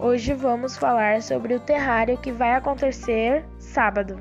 Hoje vamos falar sobre o terrário que vai acontecer sábado.